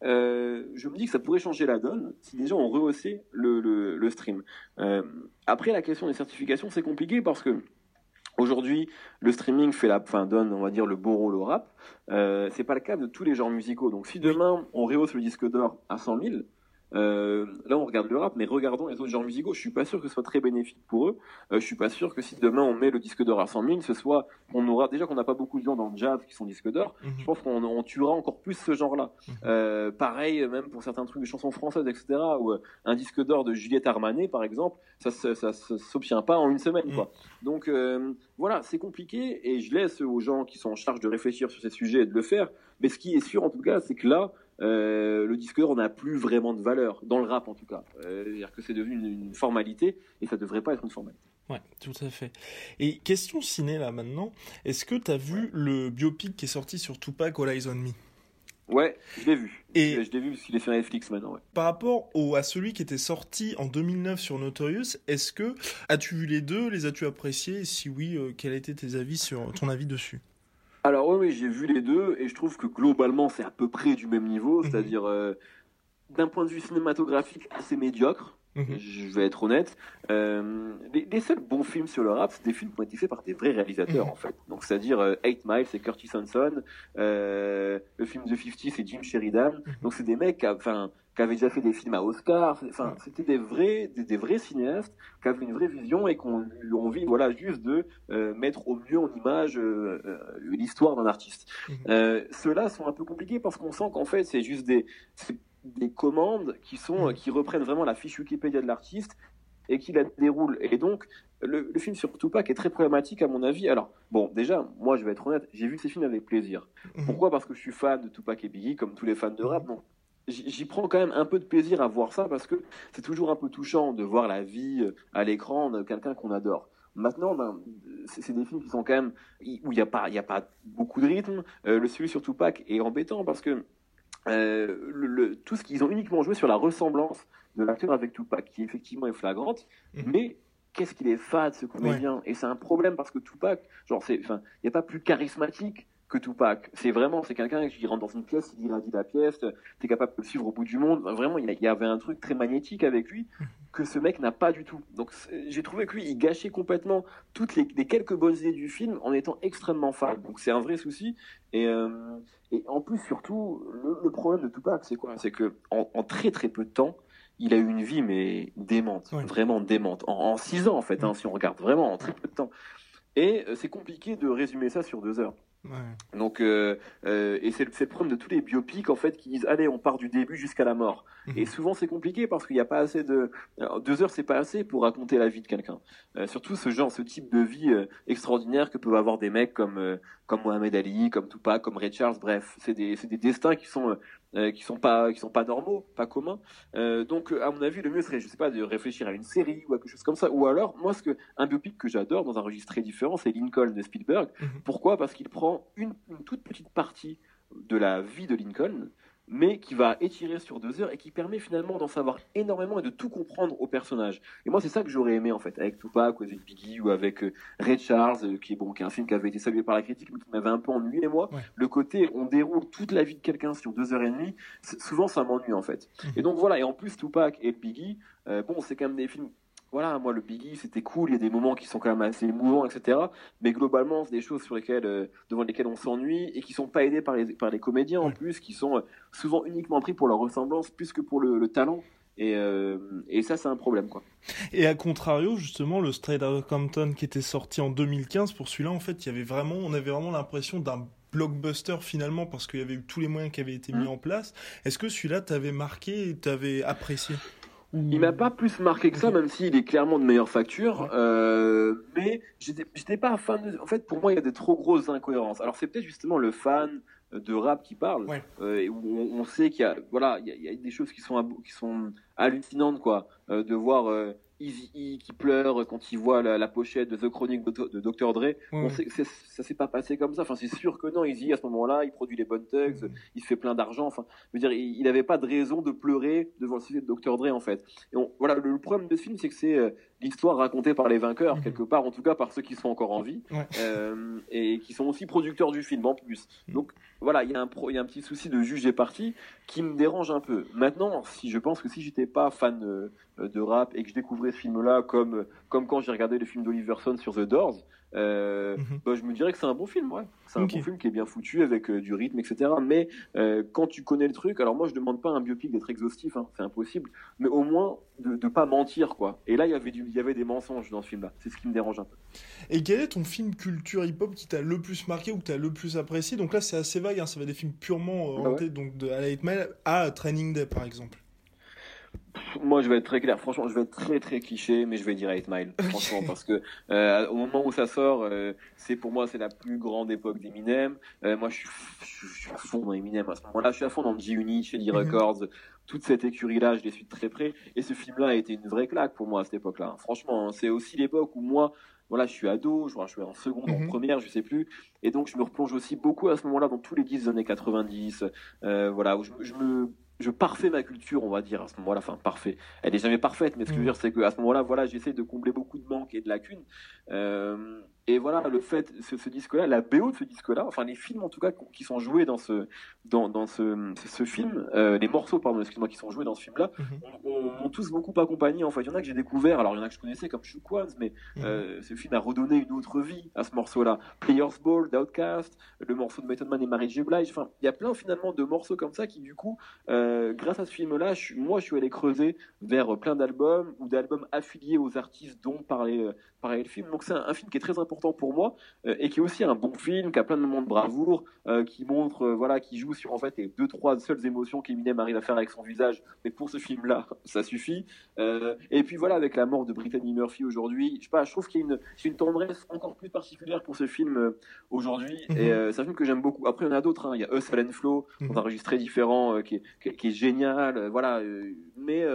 euh, je me dis que ça pourrait changer la donne si gens ont rehaussé le, le, le stream. Euh, après, la question des certifications, c'est compliqué parce que Aujourd'hui, le streaming fait la, enfin, donne, on va dire, le beau rôle au rap. Euh, c'est pas le cas de tous les genres musicaux. Donc, si demain on rehausse le disque d'or à 100 000, euh, là on regarde le rap, mais regardons les autres genres musicaux. Je suis pas sûr que ce soit très bénéfique pour eux. Euh, je suis pas sûr que si demain on met le disque d'or à 100 000, ce soit, on aura déjà qu'on n'a pas beaucoup de gens dans le jazz qui sont disques d'or. Mhm. Je pense qu'on on tuera encore plus ce genre-là. Mhm. Euh, pareil, même pour certains trucs de chansons françaises, etc. Où euh, un disque d'or de Juliette Armanet, par exemple, ça, ça, ça, ça s'obtient pas en une semaine, quoi. Donc euh, voilà, c'est compliqué et je laisse aux gens qui sont en charge de réfléchir sur ces sujets et de le faire. Mais ce qui est sûr, en tout cas, c'est que là, euh, le disque d'or n'a plus vraiment de valeur dans le rap, en tout cas. Euh, C'est-à-dire que c'est devenu une, une formalité et ça devrait pas être une formalité. Ouais, tout à fait. Et question ciné là maintenant, est-ce que t'as vu le biopic qui est sorti sur Tupac All Eyes on Me? Ouais, je l'ai vu. Et- Je l'ai vu parce qu'il est sur Netflix maintenant. Ouais. Par rapport au, à celui qui était sorti en 2009 sur Notorious, est-ce que as-tu vu les deux, les as-tu appréciés? Et si oui, euh, quel était tes avis sur ton avis dessus? Alors oui, oui j'ai vu les deux et je trouve que globalement c'est à peu près du même niveau, Mhm. c'est-à-dire euh, d'un point de vue cinématographique assez médiocre. Mhm. Je vais être honnête. Euh, les, les seuls bons films sur le rap, c'est des films qui ont été faits par des vrais réalisateurs Mhm. en fait. Donc c'est-à-dire euh, Eight Mile, c'est Curtis Hanson. Euh, le film The 50, c'est Jim Sheridan. Donc c'est des mecs, enfin, qui avaient déjà fait des films à Oscar. Enfin, c'était des vrais, des, des vrais cinéastes qui avaient une vraie vision et qui ont envie, voilà, juste de euh, mettre au mieux en image euh, euh, l'histoire d'un artiste. Mhm. Euh, Ceux-là sont un peu compliqués parce qu'on sent qu'en fait c'est juste des, des commandes qui sont, Mhm. qui reprennent vraiment la fiche Wikipédia de l'artiste et qui la déroulent. Et donc le, le film sur Tupac est très problématique à mon avis. Alors bon, déjà, moi je vais être honnête, j'ai vu ces films avec plaisir. Mhm. Pourquoi? Parce que je suis fan de Tupac et Biggie, comme tous les fans de rap. Donc, j'y prends quand même un peu de plaisir à voir ça parce que c'est toujours un peu touchant de voir la vie euh, à l'écran de quelqu'un qu'on adore. Maintenant, ben, c'est des films qui sont quand même où il n'y a pas, il y a pas beaucoup de rythme. Euh, le celui sur Tupac est embêtant parce que euh, le, le- tout ce qu'ils ont uniquement joué sur la ressemblance de l'acteur avec Tupac, qui effectivement est flagrante, Mhm. mais qu'est-ce qu'il est fade ce comédien? Et c'est un problème parce que Tupac, genre, c'est, enfin, il n'y a pas plus charismatique que Tupac. C'est vraiment, c'est quelqu'un qui rentre dans une pièce, il irradie la pièce, t'es capable de le suivre au bout du monde. Enfin, vraiment, il y, avait un truc très magnétique avec lui que ce mec n'a pas du tout. Donc, j'ai trouvé que lui, il gâchait complètement toutes les, les quelques bonnes idées du film en étant extrêmement fade. Donc, c'est un vrai souci. Et, euh, et en plus, surtout, le, le problème de Tupac, c'est quoi? C'est que en, en très très peu de temps, il a eu une vie mais démente, vraiment démente. En, en six ans en fait, hein, si on regarde vraiment en très peu de temps. Et euh, c'est compliqué de résumer ça sur deux heures. Ouais. Donc, euh, euh, et c'est le, c'est le problème de tous les biopics en fait qui disent allez, on part du début jusqu'à la mort. Mhm. Et souvent c'est compliqué parce qu'il n'y a pas assez de Alors, deux heures, c'est pas assez pour raconter la vie de quelqu'un. Euh, surtout ce genre, ce type de vie euh, extraordinaire que peuvent avoir des mecs comme euh, comme Mohamed Ali, comme Tupac, comme Ray Charles. Bref, c'est des c'est des destins qui sont euh, euh, qui sont pas qui sont pas normaux, pas communs. Euh, donc à mon avis, le mieux serait, je sais pas, de réfléchir à une série ou à quelque chose comme ça. Ou alors, moi, ce que un biopic que j'adore dans un registre très différent, c'est Lincoln de Spielberg. Mhm. Pourquoi? Parce qu'il prend une, une toute petite partie de la vie de Lincoln mais qui va étirer sur deux heures et qui permet finalement d'en savoir énormément et de tout comprendre au personnage. Et moi, c'est ça que j'aurais aimé en fait, avec Tupac ou avec Biggie ou avec euh, Ray Charles, euh, qui est bon, qui est un film qui avait été salué par la critique, mais qui m'avait un peu ennuyé moi. Ouais. Le côté, on déroule toute la vie de quelqu'un sur deux heures et demie, souvent ça m'ennuie en fait. Mhm. Et donc voilà, et en plus Tupac et Biggie, euh, bon, c'est quand même des films. Voilà, moi le Biggie c'était cool, il y a des moments qui sont quand même assez émouvants, etc. Mais globalement, c'est des choses sur lesquelles, euh, devant lesquelles on s'ennuie et qui sont pas aidées par les, par les comédiens en plus, qui sont euh, souvent uniquement pris pour leur ressemblance plus que pour le, le talent. Et, euh, et ça, c'est un problème, quoi. Et à contrario, justement, le Straight Outta Compton qui était sorti en 2015, pour celui-là, en fait, il y avait vraiment, on avait vraiment l'impression d'un blockbuster finalement parce qu'il y avait eu tous les moyens qui avaient été mis Mhm. en place. Est-ce que celui-là t'avait marqué et t'avais apprécié? Il m'a pas plus marqué que ça, même s'il est clairement de meilleure facture. Euh, mais j'étais pas fan. De... En fait, pour moi, il y a des trop grosses incohérences. Alors, c'est peut-être justement le fan de rap qui parle, Ouais. euh, et où on, on sait qu'il y a, voilà, il y a, il y a des choses qui sont qui sont hallucinantes, quoi. Euh, de voir Eazy-E qui pleure quand il voit la, la pochette de The Chronic de, Dr Dre. Ouais, On sait ça s'est pas passé comme ça. Enfin, c'est sûr que non. Easy à ce moment-là, il produit les bonnes tugs, Mhm. il se fait plein d'argent. Enfin, je veux dire, il n'avait pas de raison de pleurer devant le succès de Dr Dre en fait. Et on- voilà, le, le problème de ce film, c'est que c'est euh, l'histoire racontée par les vainqueurs Mhm. quelque part, en tout cas par ceux qui sont encore en vie Ouais. euh, et qui sont aussi producteurs du film en plus. Mhm. Donc voilà, il y a un pro- y a un petit souci de juge et parti qui me dérange un peu. Maintenant, si je pense que si j'étais pas fan euh, de rap et que je découvrais ce film-là comme comme quand j'ai regardé le film d'Oliver Stone sur The Doors. Euh, Mhm. bah, je me dirais que c'est un bon film, ouais. C'est un bon film qui est bien foutu avec euh, du rythme, etc. Mais euh, quand tu connais le truc, alors moi je demande pas à un biopic d'être exhaustif, hein, c'est impossible, mais au moins de, de pas mentir, quoi. Et là il y avait du, il y avait des mensonges dans ce film-là. C'est ce qui me dérange un peu. Et quel est ton film culture hip-hop qui t'a le plus marqué ou que t'as le plus apprécié? Donc là, c'est assez vague, hein, ça va des films purement euh, Ah orientés donc de à la 8 Mile à Training Day par exemple. Moi, je vais être très clair. Franchement, je vais être très très cliché, mais je vais dire 8 Mile. Franchement, parce que euh, au moment où ça sort, euh, c'est pour moi c'est la plus grande époque d'Eminem. Euh, moi, je suis, je, je suis à fond dans Eminem à ce moment-là. Je suis à fond dans G-Unit, chez Mhm. Records. Toute cette écurie-là, je les suis de très près. Et ce film-là a été une vraie claque pour moi à cette époque-là. Franchement, hein, c'est aussi l'époque où moi, voilà, je suis ado, je, je suis en seconde, Mhm. en première, je sais plus. Et donc, je me replonge aussi beaucoup à ce moment-là dans tous les 10 années 90. Euh, voilà, où je me je parfais ma culture, on va dire, à ce moment-là. Enfin, parfait. Elle est jamais parfaite, mais ce que je veux Mhm. dire, c'est qu'à ce moment-là, voilà, j'essaie de combler beaucoup de manques et de lacunes. Euh, et voilà, le fait, ce, ce disque-là, la BO de ce disque-là, enfin, les films en tout cas qui sont joués dans ce, dans, dans ce, ce film, euh, les morceaux, pardon, excuse-moi, qui sont joués dans ce film-là, Mhm. on- on- m'ont tous beaucoup accompagné. En fait, il y en a que j'ai découvert, alors il y en a que je connaissais comme Ones, mais Mhm. euh, ce film a redonné une autre vie à ce morceau-là. Players Ball, d'Outcast, le morceau de Method Man et Mary J. Blige. Enfin, il y a plein finalement de morceaux comme ça qui, du coup, euh, grâce à ce film-là, moi, je suis allé creuser vers plein d'albums ou d'albums affiliés aux artistes dont parlait, parlait le film. Donc c'est un, un film qui est très important pour moi euh, et qui est aussi un bon film, qui a plein de moments de bravoure, euh, qui montre, euh, voilà, qui joue sur en fait les deux trois seules émotions qu'Eminem arrive à faire avec son visage. Mais pour ce film-là, ça suffit. Et puis voilà, avec la mort de Brittany Murphy aujourd'hui, je sais pas, je trouve qu'il y a une, tendresse encore plus particulière pour ce film aujourd'hui. Mhm. Et c'est un film que j'aime beaucoup. Après, il y en a d'autres. hein. Il y a Hustle and Flow, un registre très différent, qui, est, qui, est- qui est génial. voilà. mais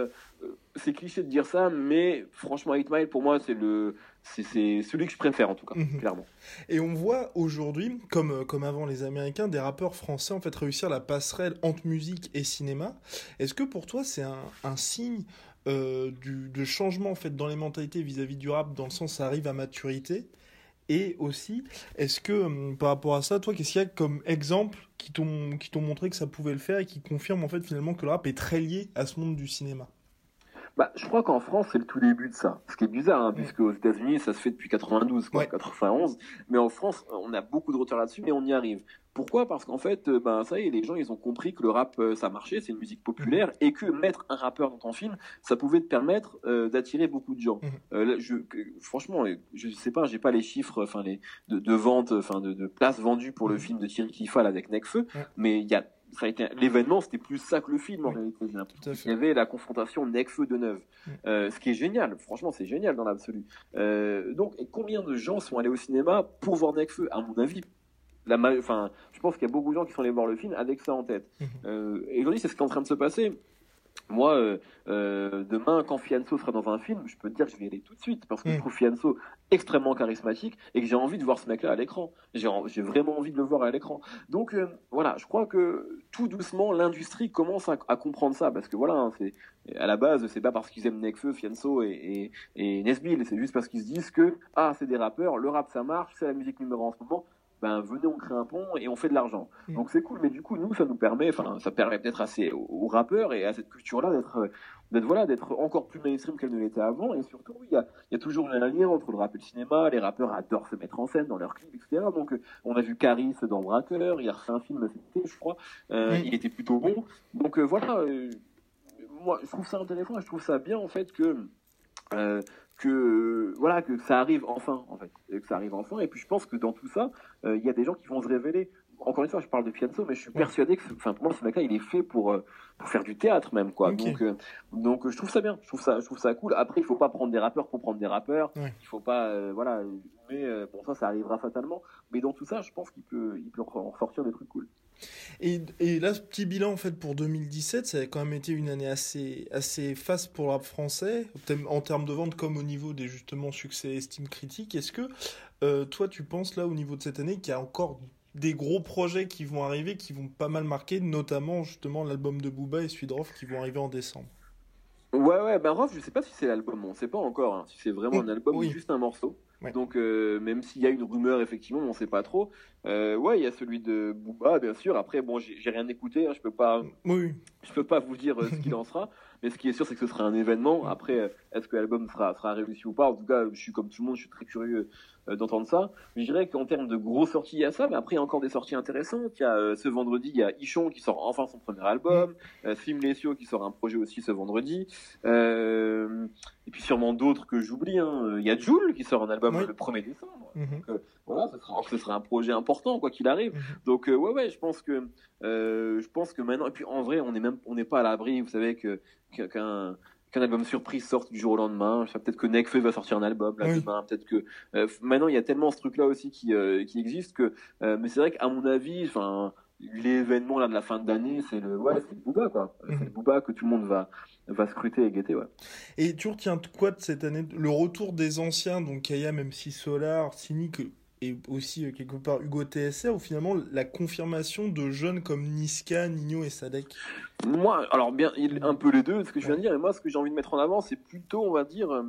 c'est cliché de dire ça, mais franchement, 8 Mile, pour moi, c'est le, c'est, celui que je préfère en tout cas, Mhm. clairement. Et on voit aujourd'hui, comme, euh, comme avant les Américains, des rappeurs français en fait réussir la passerelle entre musique et cinéma. Est-ce que pour toi c'est un, un signe euh, du, de changement en fait dans les mentalités vis-à-vis du rap, dans le sens ça arrive à maturité? Et aussi, est-ce que hum, par rapport à ça, toi, qu'est-ce qu'il y a comme exemple qui t'ont qui t'ont montré que ça pouvait le faire et qui confirme en fait finalement que le rap est très lié à ce monde du cinéma? Bah, je crois qu'en France, c'est le tout début de ça. Ce qui est bizarre, hein, puisque aux États-Unis, ça se fait depuis 92, quoi, Ouais. 91. Mais en France, on a beaucoup de retard là-dessus, mais on y arrive. Pourquoi? Parce qu'en fait, euh, ben ça y est, les gens, ils ont compris que le rap, euh, ça marchait, c'est une musique populaire, et que mettre un rappeur dans ton film, ça pouvait te permettre euh, d'attirer beaucoup de gens. Mhm. Euh, là, je, franchement, je sais pas, j'ai pas les chiffres, enfin les de, de vente, enfin de, de places vendues pour le Mhm. film de Thierry Cliffal avec Necfeu, mais il y a ça a été l'événement, c'était plus ça que le film en Oui. réalité. Il y avait la confrontation Necfeu de Neuve, Mm. Euh, ce qui est génial. Franchement, c'est génial dans l'absolu. Euh, donc, et combien de gens sont allés au cinéma pour voir Necfeu À mon avis, la, enfin, je pense qu'il y a beaucoup de gens qui sont allés voir le film avec ça en tête. Mhm. Euh, et aujourd'hui, c'est ce qui est en train de se passer. Moi, euh, euh, demain, quand Fianso sera dans un film, je peux te dire que je vais y aller tout de suite parce que Mm. je trouve Fianso extrêmement charismatique et que j'ai envie de voir ce mec-là à l'écran. J'ai en- j'ai vraiment envie de le voir à l'écran. Donc euh, voilà, je crois que tout doucement, l'industrie commence à, à comprendre ça parce que voilà, hein, c'est à la base, c'est pas parce qu'ils aiment Nekfeu, Fianso et, et, et Nesbill, c'est juste parce qu'ils se disent que ah, c'est des rappeurs, le rap ça marche, c'est la musique numéro un en ce moment. Ben venez, on crée un pont et on fait de l'argent. Mm. Donc c'est cool, mais du coup nous ça nous permet, enfin ça permet peut-être assez aux, rappeurs et à cette culture-là d'être d'être voilà d'être encore plus mainstream qu'elle ne l'était avant. Et surtout il y a, il y a toujours un lien entre le rap et le cinéma. Les rappeurs adorent se mettre en scène dans leurs clips etc donc euh, on a vu Caris dans Braqueur. Il a refait un film cet été je crois. Euh, Oui. il était plutôt bon. Donc euh, voilà euh, moi je trouve ça intéressant et je trouve ça bien en fait que que voilà que ça arrive enfin en fait. Et que ça arrive enfin. Et puis je pense que dans tout ça euh, il y a des gens qui vont se révéler. Encore une fois je parle de Fianso mais je suis Ouais. persuadé que enfin pour moi ce mec-là il est fait pour euh, pour faire du théâtre même quoi. Donc euh, donc euh, je trouve ça bien. Je trouve ça je trouve ça cool. Après il faut pas prendre des rappeurs pour prendre des rappeurs. Ouais. il faut pas euh, voilà mais euh, bon ça ça arrivera fatalement. Mais dans tout ça je pense qu'il peut il peut en sortir des trucs cool Et, et là, ce petit bilan en fait pour 2017, ça a quand même été une année assez, assez faste pour le rap français, en termes de vente comme au niveau des justement succès et estime critique. Est-ce que euh, toi, tu penses là au niveau de cette année qu'il y a encore des gros projets qui vont arriver, qui vont pas mal marquer, notamment justement l'album de Booba et celui de Rof qui vont arriver en décembre? Ouais, ouais, ben Rof, je sais pas si c'est l'album, on sait pas encore hein, si c'est vraiment un album Oui. ou juste un morceau. Ouais. Donc, euh, même s'il y a une rumeur, effectivement, on sait pas trop. Euh, ouais, il y a celui de Booba, bien sûr. Après, bon, j'ai rien écouté, hein, je peux pas, Oui, je peux pas vous dire euh, ce qu'il en sera. Mais ce qui est sûr, c'est que ce sera un événement. Après, euh, est-ce que l'album sera, sera réussi ou pas? En tout cas, je suis comme tout le monde, je suis très curieux euh, d'entendre ça. Je dirais qu'en termes de grosses sorties, il y a ça, mais après, il y a encore des sorties intéressantes. Il y a ce vendredi, il y a Ichon qui sort enfin son premier album, euh, Sim Lesio qui sort un projet aussi ce vendredi. Euh, et puis sûrement d'autres que j'oublie. Hein. Il y a Joule qui sort un album Oui. le 1er décembre. Mhm. Voilà, ce sera, ce sera un projet important quoi qu'il arrive. Mhm. Donc euh, ouais ouais, je pense que euh, je pense que maintenant et puis en vrai, on est même on n'est pas à l'abri, vous savez que que- qu'un qu'un album surprise sorte du jour au lendemain. Je sais, Peut-être que Nekfeu va sortir un album là Oui. demain. Peut-être que euh, maintenant il y a tellement ce truc là aussi qui euh, qui existe que. euh, mais c'est vrai qu'à mon avis, enfin l'événement là de la fin d'année, c'est le ouais, c'est le Booba quoi. Mhm. C'est le Booba que tout le monde va va scruter et guetter ouais. Et tu retiens quoi de cette année? Le retour des anciens, donc Kaya, même si Solar, Cynic et aussi euh, quelque part Hugo TSR, ou finalement la confirmation de jeunes comme Niska, Nino et Sadek? Moi, alors bien, un peu les deux, ce que je viens de dire, et moi, ce que j'ai envie de mettre en avant, c'est plutôt, on va dire, euh,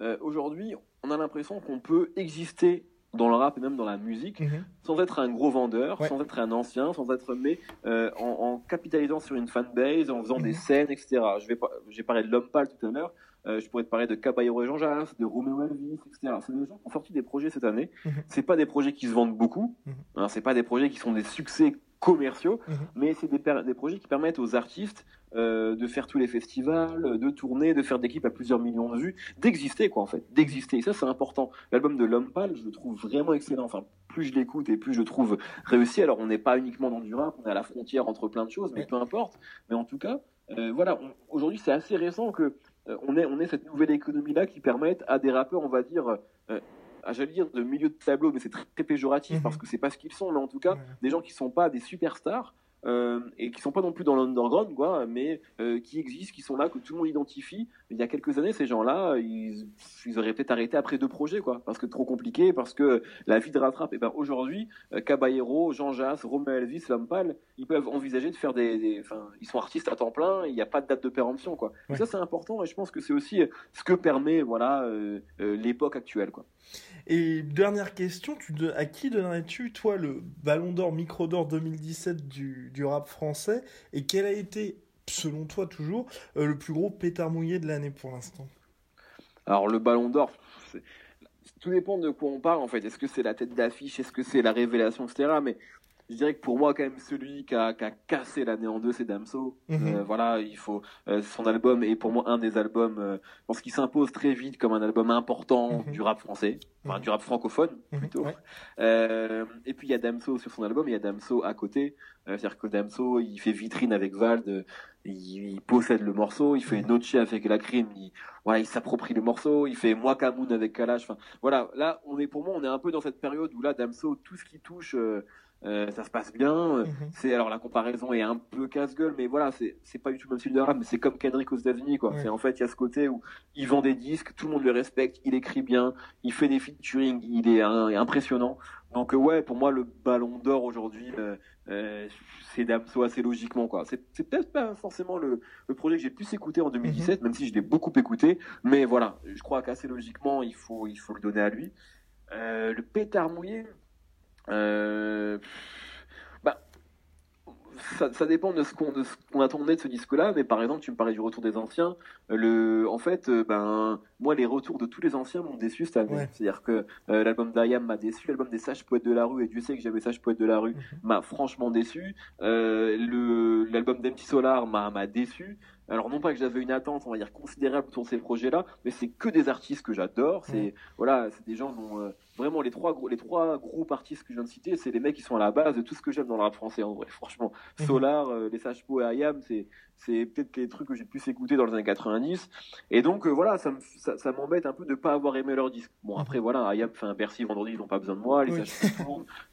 euh, aujourd'hui, on a l'impression qu'on peut exister dans le rap et même dans la musique Mhm. sans être un gros vendeur, Ouais. sans être un ancien, sans être mais euh, en, en capitalisant sur une fanbase, en faisant Mhm. des scènes, etc. Je vais j'ai parlé de l'homme pâle tout à l'heure. euh, je pourrais te parler de Caballero et Jean Jass, de Romeo Elvis, etc. C'est des gens qui ont sorti des projets cette année. Mhm. C'est pas des projets qui se vendent beaucoup. Mhm. Hein, c'est pas des projets qui sont des succès commerciaux, Mhm. mais c'est des, des projets qui permettent aux artistes euh, de faire tous les festivals, de tourner, de faire des clips à plusieurs millions de vues, d'exister quoi en fait, d'exister. Et ça c'est important. L'album de L'Homme Pâle, je le trouve vraiment excellent. Enfin, plus je l'écoute et plus je le trouve réussi. Alors on n'est pas uniquement dans du rap, on est à la frontière entre plein de choses, mais peu importe. Mais en tout cas, euh, voilà, aujourd'hui c'est assez récent que euh, on ait on ait cette nouvelle économie là qui permette à des rappeurs, on va dire. euh, à, j'allais dire de milieu de tableau, mais c'est très, péjoratif Mhm. parce que c'est pas ce qu'ils sont, mais en tout cas, des gens qui sont pas des superstars euh, et qui sont pas non plus dans l'underground, quoi, mais euh, qui existent, qui sont là, que tout le monde identifie. Il y a quelques années, ces gens-là, ils, ils auraient peut-être arrêté après deux projets, quoi, parce que trop compliqué, parce que la vie de rattrape. Et ben aujourd'hui, euh, Caballero, Jean Jass, Romeo Elvis, Pâle, ils peuvent envisager de faire des, enfin, ils sont artistes à temps plein. Il n'y a pas de date de péremption, quoi. Et ça, c'est important, et je pense que c'est aussi ce que permet, voilà, euh, l'époque actuelle, quoi. Et dernière question, tu à qui donnerais-tu, toi, le Ballon d'Or, Micro d'Or 2017 du, du rap français? Et quel a été, selon toi toujours, euh, le plus gros pétard mouillé de l'année pour l'instant? Alors le Ballon d'Or, tout dépend de quoi on parle en fait. Est-ce que c'est la tête d'affiche, est-ce que c'est la révélation, etc. Mais je dirais que pour moi quand même celui qui a, qui a cassé l'année en deux, c'est Damso. Mhm. Euh, voilà, il faut euh, son album est pour moi un des albums, euh, je pense qu'il s'impose très vite comme un album important Mhm. du rap français, enfin Mhm. du rap francophone plutôt. ouais. Euh, et puis il y a Damso sur son album, il y a Damso à côté. Euh, C'est-à-dire que Damso, il fait vitrine avec Vald, euh, il, il possède le morceau, il fait. Noche avec la crime, il, voilà, il s'approprie le morceau, il fait Moi Kamoun avec Kalash. Enfin, voilà, là, on est pour moi, on est un peu dans cette période où là, Damso, tout ce qui touche, euh, Euh, ça se passe bien. Mhm. C'est alors la comparaison est un peu casse-gueule, mais voilà, c'est c'est pas du tout le même style de rap, mais c'est comme Kendrick aux États-Unis, quoi. Ouais. C'est en fait il y a ce côté où il vend des disques, tout le monde le respecte, il écrit bien, il fait des featuring, il est un- impressionnant. Donc euh, ouais, pour moi le Ballon d'Or aujourd'hui, euh, euh, c'est Damso assez logiquement, quoi. C'est peut-être pas forcément le, le projet que j'ai le plus écouté en 2017, même si je l'ai beaucoup écouté, mais voilà, je crois qu'assez logiquement il faut il faut le donner à lui. Euh, le pétard mouillé. Euh, bah, ça, ça dépend de ce qu'on de qu'on attendait de ce disque-là, mais par exemple, tu me parlais du retour des anciens. Le, en fait, euh, ben, moi, les retours de tous les anciens m'ont déçu cette année. Ouais. C'est-à-dire que euh, l'album d'Ayam m'a déçu, l'album des Sages Poètes de la rue, et Dieu sait que j'avais Sages Poètes de la rue, Mhm. m'a franchement déçu. Euh, l'album d'Empty Solar m'a déçu. Alors non pas que j'avais une attente, on va dire considérable sur ces projets-là, mais c'est que des artistes que j'adore. C'est voilà, c'est des gens dont vraiment les trois gros, les trois groupes artistes que je viens de citer, c'est les mecs qui sont à la base de tout ce que j'aime dans le rap français en vrai. Franchement, Mhm. Solar, euh, les Sages et Ayam, c'est c'est peut-être les trucs que j'ai le plus écouté dans les années 90. Et donc euh, voilà, ça me- ça, ça m'embête un peu de pas avoir aimé leur disque. Bon après voilà, Ayam fait un Bercy vendredi, ils n'ont pas besoin de moi. Les Oui.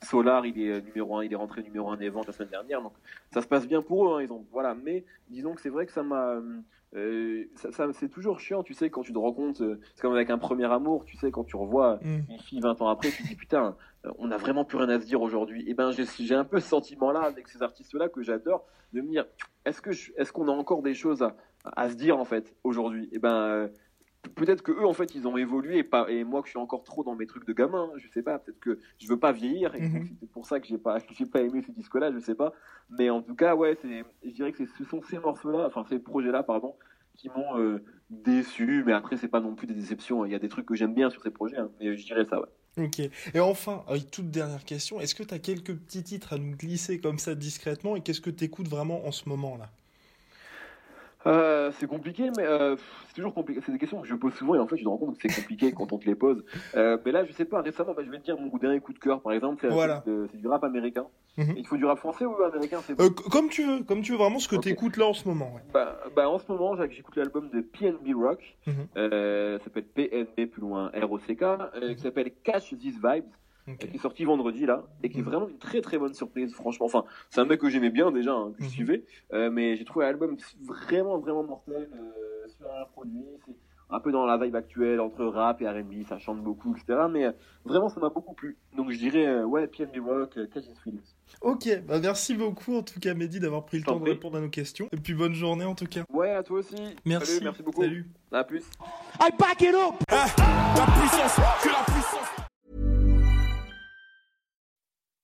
Solar, il est euh, numéro un, il est rentré numéro un des ventes la semaine dernière, donc ça se passe bien pour eux. hein, ils ont voilà, mais disons que c'est vrai que ça m'a euh, ça, ça- c'est toujours chiant, tu sais, quand tu te rends compte, euh, c'est comme avec un premier amour, tu sais, quand tu revois Mhm. une fille 20 ans après, tu te dis putain, on a vraiment plus rien à se dire aujourd'hui. Et ben j'ai un peu ce sentiment-là avec ces artistes-là que j'adore, de me dire est-ce que est-ce qu'on a encore des choses à, à se dire en fait aujourd'hui? Et ben euh, peut-être que eux en fait ils ont évolué et pas et moi que je suis encore trop dans mes trucs de gamin, hein, je sais pas, peut-être que je veux pas vieillir et Mhm. c'est pour ça que j'ai pas j'ai pas aimé ce disque-là, je sais pas. Mais en tout cas ouais, c'est je dirais que ce sont ces morceaux-là, enfin ces projets-là pardon qui m'ont euh, déçu, mais après c'est pas non plus des déceptions. Il y a des trucs que j'aime bien sur ces projets, hein, mais je dirais ça. Ouais. Ok. Et enfin, avec toute dernière question, est-ce que tu as quelques petits titres à nous glisser comme ça discrètement et qu'est-ce que tu écoutes vraiment en ce moment là? Euh, c'est compliqué, mais euh, c'est toujours compliqué. C'est des questions que je pose souvent et en fait, je me rends compte que c'est compliqué quand on te les pose. Euh, mais là, je sais pas. Récemment, bah, je vais te dire mon dernier coup de cœur, par exemple, c'est Voilà. c'est- c'est du rap américain. Mhm. Il faut du rap français ou américain Euh, Comme tu veux, comme tu veux, vraiment ce que Ok. tu écoutes là en ce moment. ouais. bah, bah, en ce moment, j'écoute l'album de PNB Rock. Mhm. Euh, ça s'appelle PNB plus loin R-O-C-K, euh, qui s'appelle Catch These Vibes. Qui est sorti vendredi là et qui est Mhm. vraiment une très très bonne surprise franchement enfin c'est un mec que j'aimais bien déjà hein, que je Mhm. suivais euh, mais j'ai trouvé l'album vraiment vraiment mortel euh, super bien produit c'est un peu dans la vibe actuelle entre rap et R&B ça chante beaucoup etc mais euh, vraiment ça m'a beaucoup plu donc je dirais euh, ouais PNB Rock euh, Catch Feelings Ok, bah merci beaucoup en tout cas Mehdi d'avoir pris le temps de répondre à nos questions. Et puis bonne journée en tout cas. ouais à toi aussi Merci. Salut, merci beaucoup Salut. à plus I back it up. La puissance, que la puissance.